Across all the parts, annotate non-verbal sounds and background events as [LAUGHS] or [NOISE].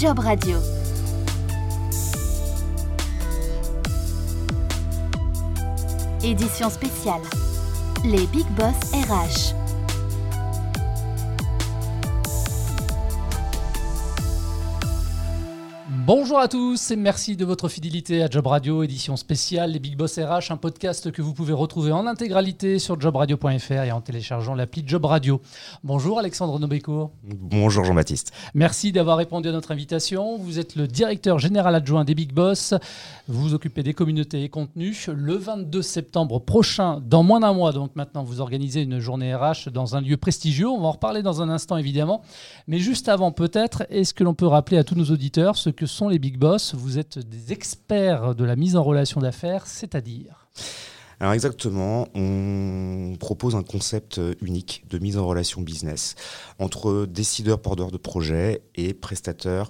Job Radio. Édition spéciale. Les Big Boss RH. Bonjour à tous et merci de votre fidélité à Job Radio, édition spéciale Les Big Boss RH, un podcast que vous pouvez retrouver en intégralité sur jobradio.fr et en téléchargeant l'appli Job Radio. Bonjour Alexandre Nobécourt. Bonjour Jean-Baptiste. Merci d'avoir répondu à notre invitation. Vous êtes le directeur général adjoint des Big Boss. Vous vous occupez des communautés et contenus. Le 22 septembre prochain, dans moins d'un mois, donc maintenant, vous organisez une journée RH dans un lieu prestigieux. On va en reparler dans un instant évidemment. Mais juste avant, peut-être, est-ce que l'on peut rappeler à tous nos auditeurs ce que les Big Boss Vous êtes des experts de la mise en relation d'affaires, c'est-à-dire alors exactement, on propose un concept unique de mise en relation business entre décideurs, porteurs de projets et prestataires,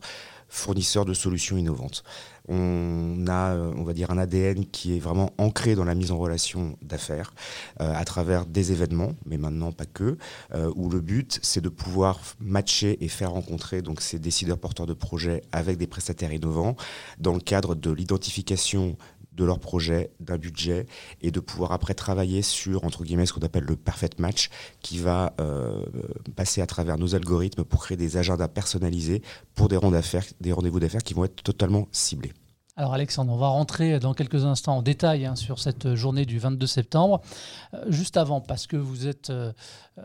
fournisseurs de solutions innovantes. On a, on va dire, un ADN qui est vraiment ancré dans la mise en relation d'affaires euh, à travers des événements, mais maintenant pas que, euh, où le but c'est de pouvoir matcher et faire rencontrer donc ces décideurs porteurs de projets avec des prestataires innovants dans le cadre de l'identification de leur projet, d'un budget, et de pouvoir après travailler sur, entre guillemets, ce qu'on appelle le perfect match, qui va euh, passer à travers nos algorithmes pour créer des agendas personnalisés pour des rendez-vous d'affaires qui vont être totalement ciblés. Alors Alexandre, on va rentrer dans quelques instants en détail hein, sur cette journée du 22 septembre. Euh, juste avant, parce que vous êtes euh,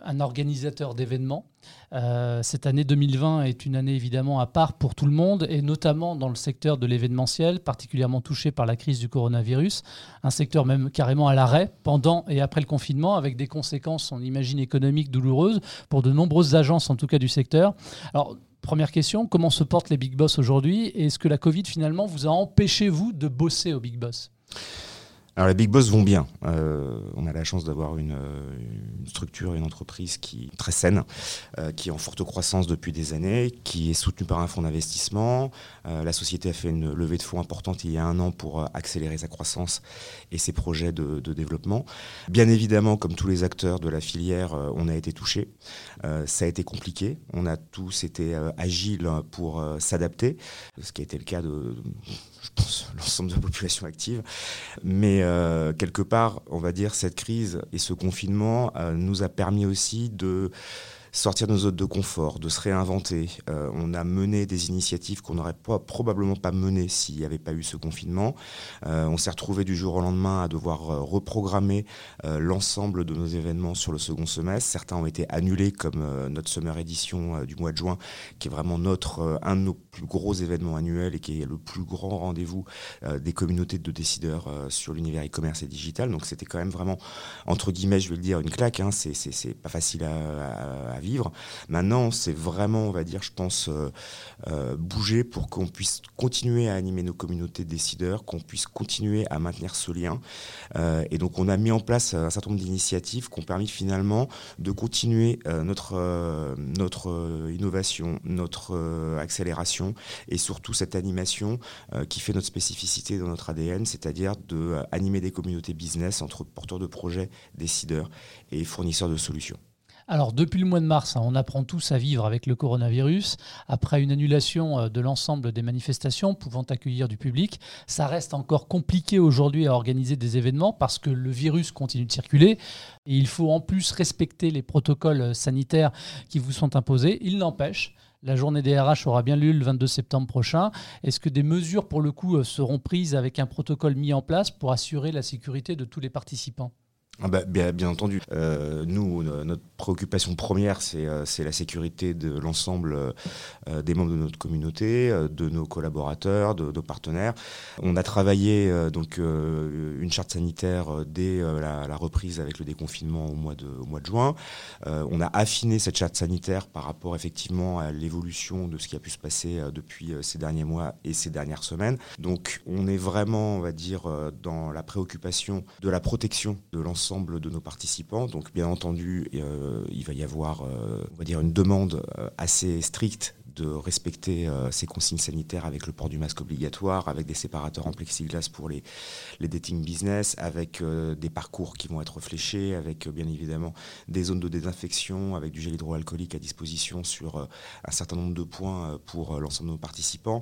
un organisateur d'événements, euh, cette année 2020 est une année évidemment à part pour tout le monde, et notamment dans le secteur de l'événementiel, particulièrement touché par la crise du coronavirus, un secteur même carrément à l'arrêt pendant et après le confinement, avec des conséquences, on imagine, économiques douloureuses pour de nombreuses agences, en tout cas du secteur. Alors, Première question, comment se portent les big boss aujourd'hui? Est-ce que la Covid finalement vous a empêché, vous, de bosser au big boss? Alors les big boss vont bien. Euh, on a la chance d'avoir une, structure, une entreprise qui est très saine, euh, qui est en forte croissance depuis des années, qui est soutenue par un fonds d'investissement. Euh, la société a fait une levée de fonds importante il y a un an pour accélérer sa croissance et ses projets de, développement. Bien évidemment, comme tous les acteurs de la filière, on a été touchés. ça a été compliqué. On a tous été agiles pour s'adapter, ce qui a été le cas de je pense, l'ensemble de la population active. Mais euh, quelque part, on va dire, cette crise et ce confinement euh, nous a permis aussi de sortir de nos zones de confort, de se réinventer. Euh, on a mené des initiatives qu'on n'aurait probablement pas menées s'il n'y avait pas eu ce confinement. Euh, on s'est retrouvé du jour au lendemain à devoir euh, reprogrammer l'ensemble de nos événements sur le second semestre. Certains ont été annulés, comme notre Summer Edition du mois de juin, qui est vraiment notre, un de nos plus gros événements annuels et qui est le plus grand rendez-vous des communautés de décideurs sur l'univers e-commerce et digital. Donc c'était quand même vraiment, entre guillemets, je vais le dire, une claque. Hein. C'est pas facile à vivre. Maintenant, c'est vraiment, on va dire, je pense, euh, euh, bouger pour qu'on puisse continuer à animer nos communautés de décideurs, qu'on puisse continuer à maintenir ce lien. Euh, et donc, on a mis en place un certain nombre d'initiatives qui ont permis finalement de continuer notre, innovation, notre accélération et surtout cette animation qui fait notre spécificité dans notre ADN, c'est-à-dire de animer des communautés business entre porteurs de projets, décideurs et fournisseurs de solutions. Alors, depuis le mois de mars, hein, on apprend tous à vivre avec le coronavirus. Après une annulation euh, de l'ensemble des manifestations pouvant accueillir du public, ça reste encore compliqué aujourd'hui à organiser des événements parce que le virus continue de circuler. Et il faut en plus respecter les protocoles euh, sanitaires qui vous sont imposés. Il n'empêche, la journée des RH aura bien lieu le 22 septembre prochain. Est-ce que des mesures, pour le coup, euh, seront prises avec un protocole mis en place pour assurer la sécurité de tous les participants? Ah bah, bien, entendu. Nous, notre préoccupation première, c'est euh, la sécurité de l'ensemble euh, des membres de notre communauté, de nos collaborateurs, de nos partenaires. On a travaillé donc une charte sanitaire dès la, reprise avec le déconfinement au mois de, au mois de juin. on a affiné cette charte sanitaire par rapport effectivement à l'évolution de ce qui a pu se passer depuis ces derniers mois et ces dernières semaines. Donc on est vraiment, on va dire, dans la préoccupation de la protection de l'ensemble de nos participants. Donc bien entendu, euh, il va y avoir, euh, une demande euh, assez stricte de respecter ces consignes sanitaires avec le port du masque obligatoire, avec des séparateurs en plexiglas pour les, dating business, avec des parcours qui vont être fléchés, avec bien évidemment des zones de désinfection, avec du gel hydroalcoolique à disposition sur un certain nombre de points pour l'ensemble de nos participants.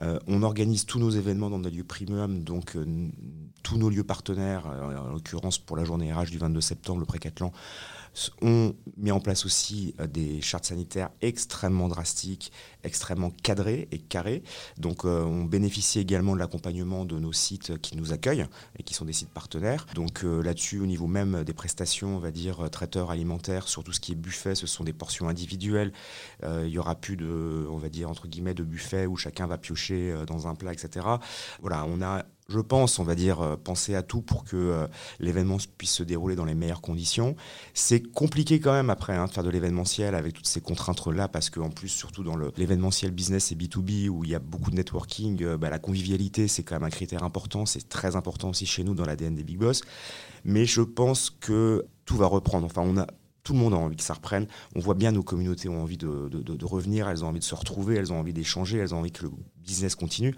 on organise tous nos événements dans des lieux premium, donc tous nos lieux partenaires, en l'occurrence pour la journée RH du 22 septembre, le Précathlon, ont mis en place aussi euh, des chartes sanitaires extrêmement drastiques, extrêmement cadrées et carrées. Donc euh, on bénéficie également de l'accompagnement de nos sites qui nous accueillent et qui sont des sites partenaires. Donc euh, là-dessus, au niveau même des prestations, on va dire traiteurs alimentaires, sur tout ce qui est buffet, ce sont des portions individuelles. il y aura plus de, on va dire entre guillemets, de buffet où chacun va piocher dans un plat, etc. Voilà, on a je pense, on va dire, euh, penser à tout pour que euh, l'événement puisse se dérouler dans les meilleures conditions. C'est compliqué quand même après hein, de faire de l'événementiel avec toutes ces contraintes-là, parce qu'en plus, surtout dans l'événementiel business et B2B, où il y a beaucoup de networking, euh, bah, la convivialité, c'est quand même un critère important. C'est très important aussi chez nous dans l'ADN des Big Boss. Mais je pense que tout va reprendre. Enfin, on a tout le monde a envie que ça reprenne. On voit bien nos communautés ont envie de, revenir, elles ont envie de se retrouver, elles ont envie d'échanger, elles ont envie que le business continue.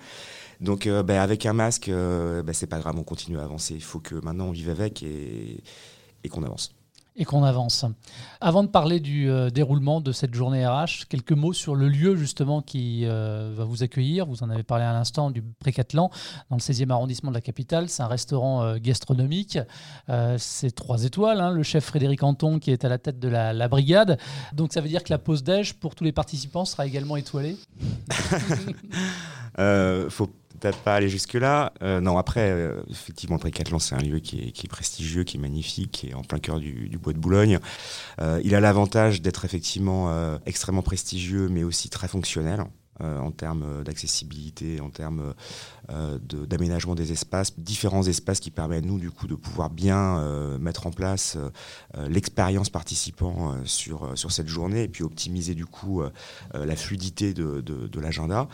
Donc euh, ben, avec un masque, euh, ben, c'est pas grave, on continue à avancer. Il faut que maintenant on vive avec et, qu'on avance. Et qu'on avance. Avant de parler du euh, déroulement de cette journée RH, quelques mots sur le lieu justement qui va vous accueillir. Vous en avez parlé à l'instant du Précathlon, dans le 16e arrondissement de la capitale. C'est un restaurant gastronomique. c'est trois étoiles. Hein. le chef Frédéric Anton qui est à la tête de la, la brigade. Donc ça veut dire que la pause déj pour tous les participants sera également étoilée [LAUGHS] [LAUGHS] faut peut-être pas aller jusque-là. Euh, non, après, euh, effectivement, Tricathlon, c'est un lieu qui est, prestigieux, qui est magnifique, qui est en plein cœur du, bois de Boulogne. Euh, il a l'avantage d'être effectivement extrêmement prestigieux, mais aussi très fonctionnel. en termes d'accessibilité, en termes d'aménagement des espaces, différents espaces qui permettent nous du coup de pouvoir bien mettre en place l'expérience participant sur, sur cette journée et puis optimiser du coup la fluidité de, de l'agenda.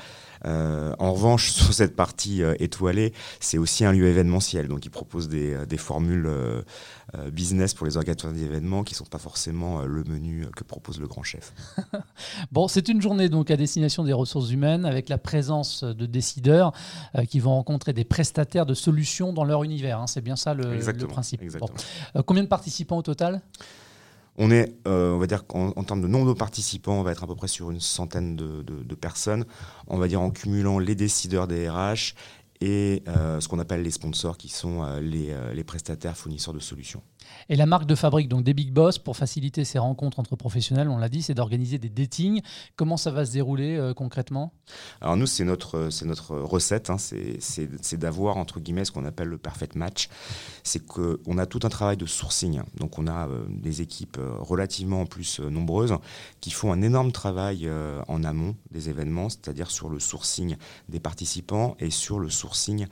Euh, en revanche, [LAUGHS] sur cette partie euh, étoilée, c'est aussi un lieu événementiel. Donc, il propose des, euh, formules business pour les organisateurs d'événements qui ne sont pas forcément le menu que propose le grand chef. [LAUGHS] bon, c'est une journée donc à destination des ressources humaines avec la présence de décideurs qui vont rencontrer des prestataires de solutions dans leur univers. Hein. C'est bien ça le, principe. combien de participants au total? On est, euh, on va dire qu'en en termes de nombre de participants, on va être à peu près sur une centaine de, personnes. On va dire en cumulant les décideurs des RH et euh, ce qu'on appelle les sponsors, qui sont euh, les prestataires fournisseurs de solutions. Et la marque de fabrique donc des Big Boss, pour faciliter ces rencontres entre professionnels, on l'a dit, c'est d'organiser des datings. Comment ça va se dérouler euh, concrètement? Alors nous, c'est notre, c'est notre recette, hein. c'est d'avoir, entre guillemets, ce qu'on appelle le perfect match. C'est qu'on a tout un travail de sourcing. Donc on a euh, des équipes euh, relativement en plus nombreuses qui font un énorme travail en amont des événements, c'est-à-dire sur le sourcing des participants et sur le sourcing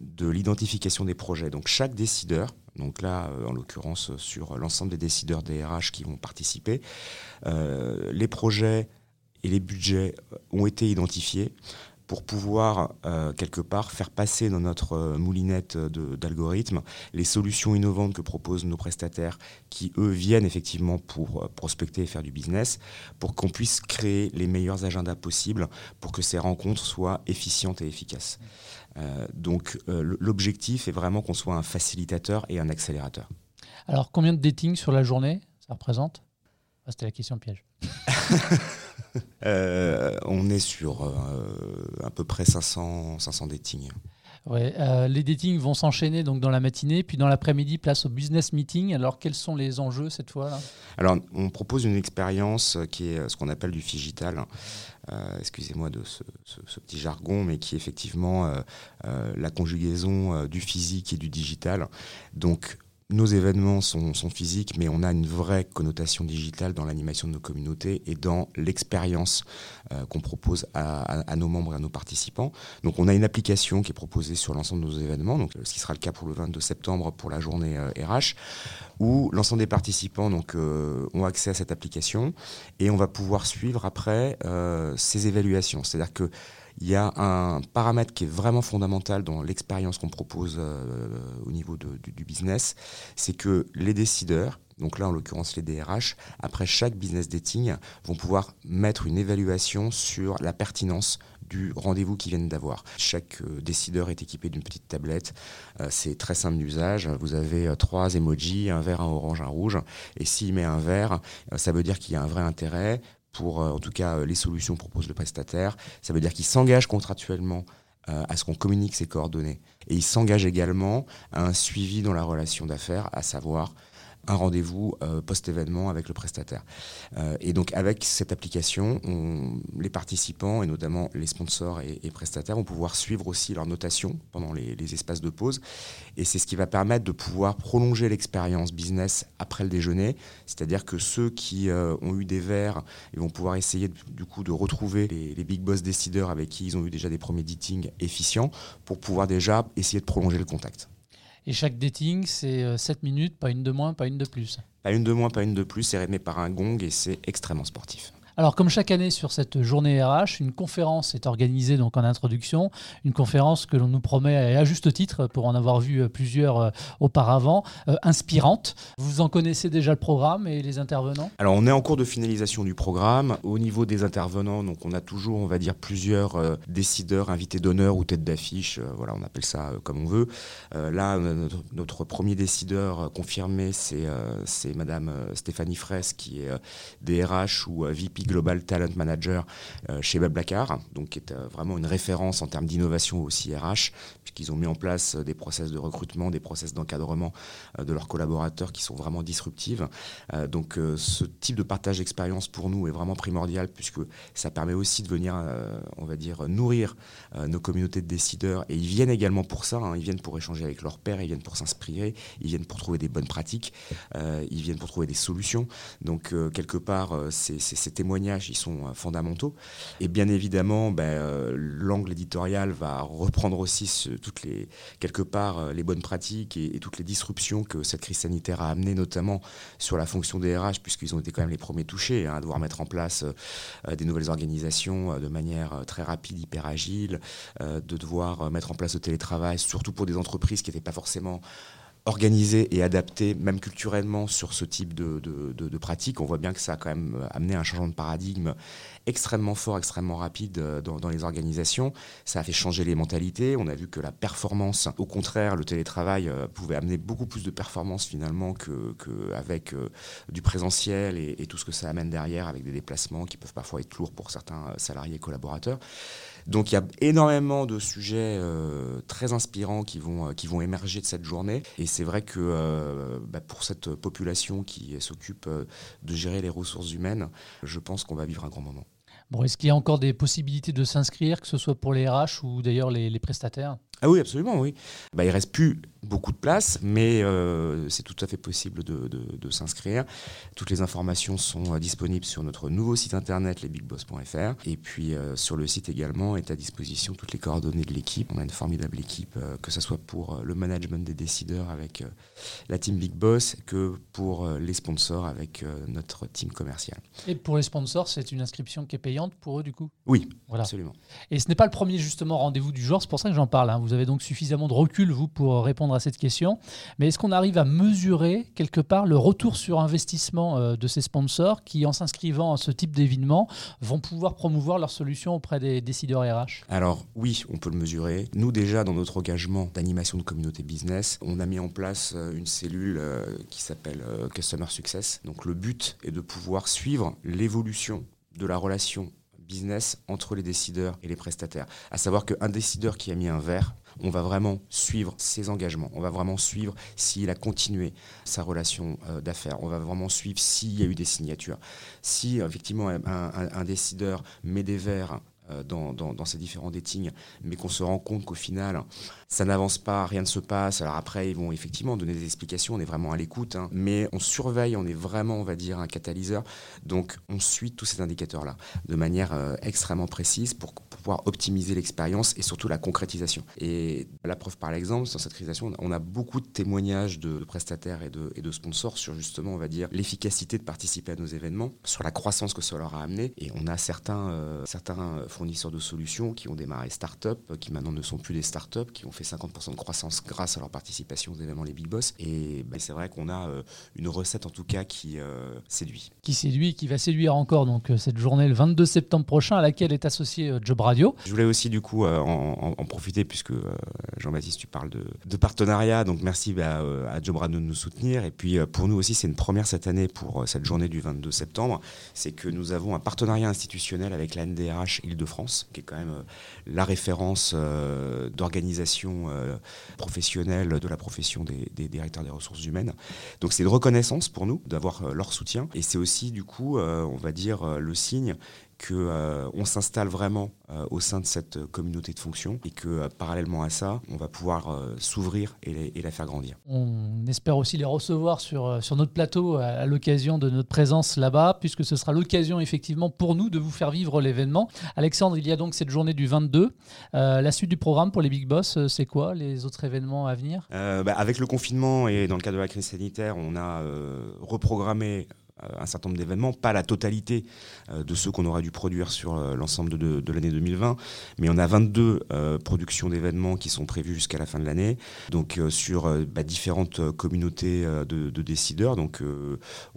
de l'identification des projets. Donc chaque décideur donc là, euh, en l'occurrence, sur l'ensemble des décideurs des RH qui vont participer. Euh, les projets et les budgets ont été identifiés pour pouvoir, euh, quelque part, faire passer dans notre moulinette d'algorithmes les solutions innovantes que proposent nos prestataires qui, eux, viennent effectivement pour prospecter et faire du business, pour qu'on puisse créer les meilleurs agendas possibles pour que ces rencontres soient efficientes et efficaces. Euh, donc euh, l'objectif est vraiment qu'on soit un facilitateur et un accélérateur. Alors combien de dating sur la journée ça représente? Ah, C'était la question piège. [LAUGHS] [LAUGHS] Euh, on est sur à peu près 500, 500 datings. Ouais, les datings vont s'enchaîner donc dans la matinée, puis dans l'après-midi, place au business meeting. Alors, quels sont les enjeux cette fois là Alors, on propose une expérience qui est ce qu'on appelle du digital. Euh, excusez-moi de ce, petit jargon, mais qui est effectivement euh, euh, la conjugaison du physique et du digital. Donc, nos événements sont, physiques, mais on a une vraie connotation digitale dans l'animation de nos communautés et dans l'expérience qu'on propose à, nos membres et à nos participants. Donc on a une application qui est proposée sur l'ensemble de nos événements, donc, ce qui sera le cas pour le 22 septembre pour la journée RH où l'ensemble des participants donc, euh, ont accès à cette application et on va pouvoir suivre après euh, ces évaluations. C'est-à-dire qu'il y a un paramètre qui est vraiment fondamental dans l'expérience qu'on propose euh, au niveau du, business, c'est que les décideurs donc là en l'occurrence les DRH, après chaque business dating, vont pouvoir mettre une évaluation sur la pertinence du rendez-vous qu'ils viennent d'avoir. Chaque euh, décideur est équipé d'une petite tablette. Euh, c'est très simple d'usage. Vous avez trois emojis, un vert, un orange, un rouge. Et s'il met un vert, ça veut dire qu'il y a un vrai intérêt pour, en tout cas, les solutions proposent le prestataire. Ça veut dire qu'il s'engage contractuellement à ce qu'on communique ses coordonnées. Et il s'engage également à un suivi dans la relation d'affaires, à savoir un rendez-vous euh, post-événement avec le prestataire. Euh, et donc avec cette application, les participants et notamment les sponsors et, prestataires vont pouvoir suivre aussi leur notation pendant les, espaces de pause. Et c'est ce qui va permettre de pouvoir prolonger l'expérience business après le déjeuner. C'est-à-dire que ceux qui euh, ont eu des verres ils vont pouvoir essayer du coup de retrouver les, les big boss décideurs avec qui ils ont eu déjà des premiers dating efficients pour pouvoir déjà essayer de prolonger le contact. Et chaque dating, c'est 7 euh, minutes, pas une de moins, pas une de plus. Pas une de moins, pas une de plus, c'est rythmé par un gong et c'est extrêmement sportif. Alors, comme chaque année sur cette journée RH, une conférence est organisée donc en introduction, une conférence que l'on nous promet à juste titre pour en avoir vu euh, plusieurs euh, auparavant, euh, inspirante. Vous en connaissez déjà le programme et les intervenants? Alors, on est en cours de finalisation du programme. Au niveau des intervenants, donc on a toujours, on va dire, plusieurs décideurs, invités d'honneur ou têtes d'affiche. voilà, on appelle ça comme on veut. là, notre, premier décideur confirmé, c'est c'est Madame Stéphanie Fraisse, qui est DRH ou VP Global Talent Manager euh, chez Blablacar, donc qui est euh, vraiment une référence en termes d'innovation aussi RH, puisqu'ils ont mis en place euh, des process de recrutement, des process d'encadrement de leurs collaborateurs qui sont vraiment disruptifs. donc ce type de partage d'expérience pour nous est vraiment primordial, puisque ça permet aussi de venir, on va dire, nourrir nos communautés de décideurs. Et ils viennent également pour ça, hein. ils viennent pour échanger avec leurs pairs, ils viennent pour s'inspirer, ils viennent pour trouver des bonnes pratiques, ils viennent pour trouver des solutions. Donc quelque part, ces témoignages ils sont euh, fondamentaux. Et bien évidemment, ben, euh, l'angle éditorial va reprendre aussi toutes les, quelque part euh, les bonnes pratiques et, toutes les disruptions que cette crise sanitaire a amenées, notamment sur la fonction des RH, puisqu'ils ont été quand même les premiers touchés, hein, à devoir mettre en place des nouvelles organisations de manière très rapide, hyper agile, de devoir mettre en place le télétravail, surtout pour des entreprises qui n'étaient pas forcément organisé et adapté, même culturellement, sur ce type de, de, pratiques. On voit bien que ça a quand même amené un changement de paradigme extrêmement fort, extrêmement rapide euh, dans, les organisations. Ça a fait changer les mentalités. On a vu que la performance, au contraire, le télétravail euh, pouvait amener beaucoup plus de performance finalement qu'avec que euh, du présentiel et, tout ce que ça amène derrière avec des déplacements qui peuvent parfois être lourds pour certains salariés et collaborateurs. Donc il y a énormément de sujets euh, très inspirants qui vont, euh, qui vont émerger de cette journée. Et c'est vrai que euh, bah, pour cette population qui s'occupe de gérer les ressources humaines, je pense qu'on va vivre un grand moment. Bon, est-ce qu'il y a encore des possibilités de s'inscrire, que ce soit pour les RH ou d'ailleurs les prestataires? Ah oui, absolument, oui. Bah, il reste plus beaucoup de place, mais euh, c'est tout à fait possible de, s'inscrire. Toutes les informations sont euh, disponibles sur notre nouveau site internet, lesbigboss.fr. Et puis euh, sur le site également est à disposition toutes les coordonnées de l'équipe. On a une formidable équipe, que ce soit pour le management des décideurs avec la team Big Boss, que pour les sponsors avec notre team commercial. Et pour les sponsors, c'est une inscription qui est payante pour eux du coup? Oui, voilà. absolument. Et ce n'est pas le premier justement rendez-vous du genre, c'est pour ça que j'en parle. Hein. Vous avez donc suffisamment de recul, vous, pour répondre à cette question. Mais est-ce qu'on arrive à mesurer quelque part le retour sur investissement euh, de ces sponsors qui, en s'inscrivant à ce type d'événement, vont pouvoir promouvoir leurs solutions auprès des décideurs RH Alors oui, on peut le mesurer. Nous déjà, dans notre engagement d'animation de communauté business, on a mis en place euh, une cellule euh, qui s'appelle Customer Success. Donc le but est de pouvoir suivre l'évolution de la relation business entre les décideurs et les prestataires. À savoir qu'un décideur qui a mis un verre, on va vraiment suivre ses engagements, on va vraiment suivre s'il a continué sa relation euh, d'affaires, on va vraiment suivre s'il y a eu des signatures. Si effectivement un, décideur met des verres euh, dans, dans, ces différents datings, mais qu'on se rend compte qu'au final, ça n'avance pas, rien ne se passe. Alors après, ils vont effectivement donner des explications, on est vraiment à l'écoute, hein. mais on surveille, on est vraiment, on va dire, un catalyseur. Donc, on suit tous ces indicateurs-là de manière euh, extrêmement précise pour, pouvoir optimiser l'expérience et surtout la concrétisation. Et la preuve par l'exemple, dans cette création, on a beaucoup de témoignages de, prestataires et de, et de, sponsors sur justement, on va dire, l'efficacité de participer à nos événements, sur la croissance que ça leur a amené. Et on a certains, euh, certains fournisseurs de solutions qui ont démarré start-up, qui maintenant ne sont plus des start-up, qui ont fait 50% de croissance grâce à leur participation aux événements Les Big Boss. Et bah, c'est vrai qu'on a une recette en tout cas qui séduit. Qui séduit, qui va séduire encore donc cette journée le 22 septembre prochain à laquelle est associé Job Radio. Je voulais aussi du coup en, profiter puisque Jean-Baptiste tu parles de, de partenariat, donc merci bah, à Job Radio de nous soutenir. Et puis pour nous aussi c'est une première cette année pour cette journée du 22 septembre, c'est que nous avons un partenariat institutionnel avec la NDRH Île-de-France, qui est quand même euh, la référence euh, d'organisation euh, professionnelle de la profession des, directeurs des ressources humaines. Donc c'est une reconnaissance pour nous d'avoir leur soutien. Et c'est aussi du coup, on va dire, le signe qu'on euh, s'installe vraiment euh, au sein de cette communauté de fonction et que euh, parallèlement à ça, on va pouvoir s'ouvrir et, la faire grandir. On espère aussi les recevoir sur, sur notre plateau à, l'occasion de notre présence là-bas, puisque ce sera l'occasion effectivement pour nous de vous faire vivre l'événement. Alexandre, il y a donc cette journée du 22. la suite du programme pour les Big Boss, c'est quoi les autres événements à venir? Bah, Avec le confinement et dans le cadre de la crise sanitaire, on a reprogrammé euh, un certain nombre d'événements, pas la totalité euh, de ceux qu'on aurait dû produire sur euh, l'ensemble de, l'année 2020, mais on a 22 productions d'événements qui sont prévues jusqu'à la fin de l'année, donc sur bah, différentes communautés de, décideurs. Donc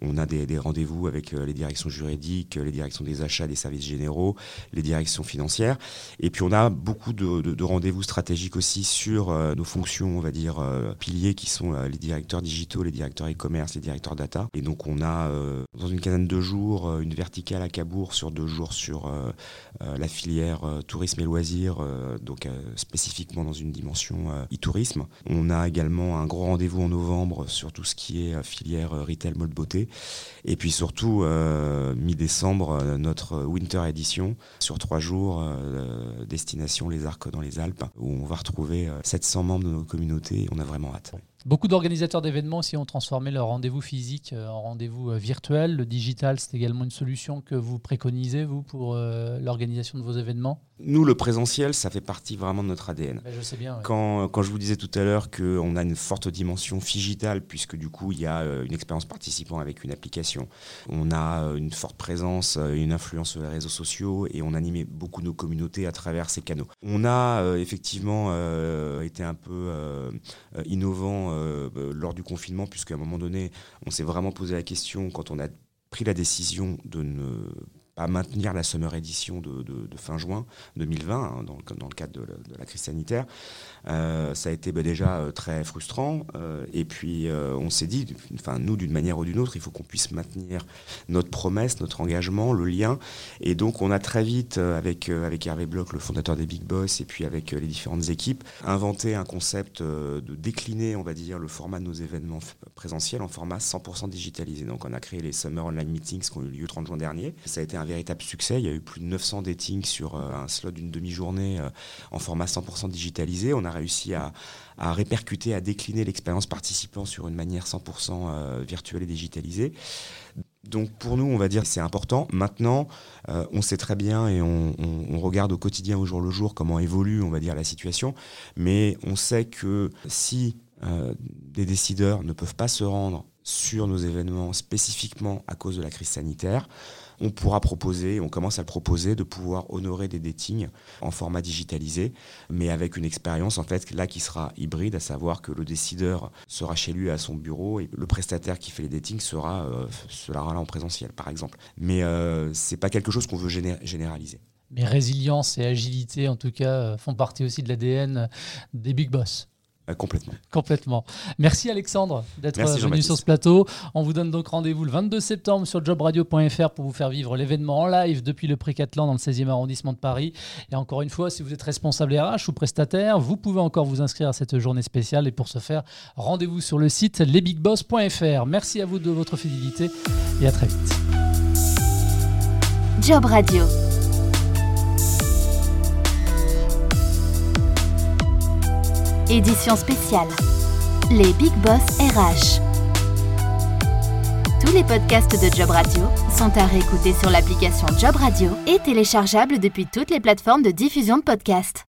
on a des, rendez-vous avec les directions juridiques, les directions des achats, des services généraux, les directions financières, et puis on a beaucoup de, rendez-vous stratégiques aussi sur nos fonctions, on va dire piliers, qui sont les directeurs digitaux, les directeurs e-commerce, les directeurs data, et donc on a euh, dans une quinzaine de jours, euh, une verticale à Cabourg sur deux jours sur euh, la filière tourisme et loisirs, donc spécifiquement dans une dimension e-tourisme. On a également un gros rendez-vous en novembre sur tout ce qui est filière retail mode beauté. Et puis surtout, mi-décembre, notre Winter Edition sur trois jours, destination Les Arcs dans les Alpes, où on va retrouver 700 membres de nos communautés. On a vraiment hâte. Beaucoup d'organisateurs d'événements aussi ont transformé leur rendez-vous physique euh, en rendez-vous euh, virtuel. Le digital, c'est également une solution que vous préconisez, vous, pour euh, l'organisation de vos événements? Nous, le présentiel, ça fait partie vraiment de notre ADN. Ben, je sais bien. Quand, quand, je vous disais tout à l'heure qu'on a une forte dimension digitale, puisque du coup, il y a une expérience participant avec une application, on a une forte présence, une influence sur les réseaux sociaux et on animait beaucoup nos communautés à travers ces canaux. On a effectivement été un peu innovant euh, euh, lors du confinement, puisqu'à un moment donné, on s'est vraiment posé la question quand on a pris la décision de ne pas maintenir la Summer Edition de, fin juin 2020, hein, dans, le cadre de la crise sanitaire. Euh, ça a été bah, déjà euh, très frustrant. Euh, et puis, on s'est dit, enfin, nous, d'une manière ou d'une autre, il faut qu'on puisse maintenir notre promesse, notre engagement, le lien. Et donc, on a très vite, avec, avec Hervé Bloch, le fondateur des Big Boss, et puis avec les différentes équipes, inventé un concept de décliner, on va dire, le format de nos événements présentiels en format 100% digitalisé. Donc, on a créé les Summer Online Meetings qui ont eu lieu le 30 juin dernier. Ça a été un véritable succès. Il y a eu plus de 900 datings sur un slot d'une demi-journée en format 100% digitalisé. On a réussi à, répercuter, à décliner l'expérience participant sur une manière 100% euh, virtuelle et digitalisée. Donc pour nous, on va dire que c'est important. Maintenant, euh, on sait très bien et on, regarde au quotidien, au jour le jour, comment évolue, on va dire, la situation. Mais on sait que si euh, des décideurs ne peuvent pas se rendre sur nos événements spécifiquement à cause de la crise sanitaire, on pourra proposer, on commence à le proposer, de pouvoir honorer des datings en format digitalisé, mais avec une expérience en fait là qui sera hybride, à savoir que le décideur sera chez lui à son bureau et le prestataire qui fait les datings sera, euh, là en présentiel par exemple. Mais euh, c'est pas quelque chose qu'on veut généraliser. Mais résilience et agilité, en tout cas, euh, font partie aussi de l'ADN des big boss. Euh, complètement. Complètement. Merci Alexandre d'être venu sur ce plateau. On vous donne donc rendez-vous le 22 septembre sur jobradio.fr pour vous faire vivre l'événement en live depuis le Précatelan dans le 16e arrondissement de Paris. Et encore une fois, si vous êtes responsable RH ou prestataire, vous pouvez encore vous inscrire à cette journée spéciale. Et pour ce faire, rendez-vous sur le site lesbigboss.fr. Merci à vous de votre fidélité et à très vite. Job Radio. Édition spéciale. Les Big Boss RH. Tous les podcasts de Job Radio sont à réécouter sur l'application Job Radio et téléchargeables depuis toutes les plateformes de diffusion de podcasts.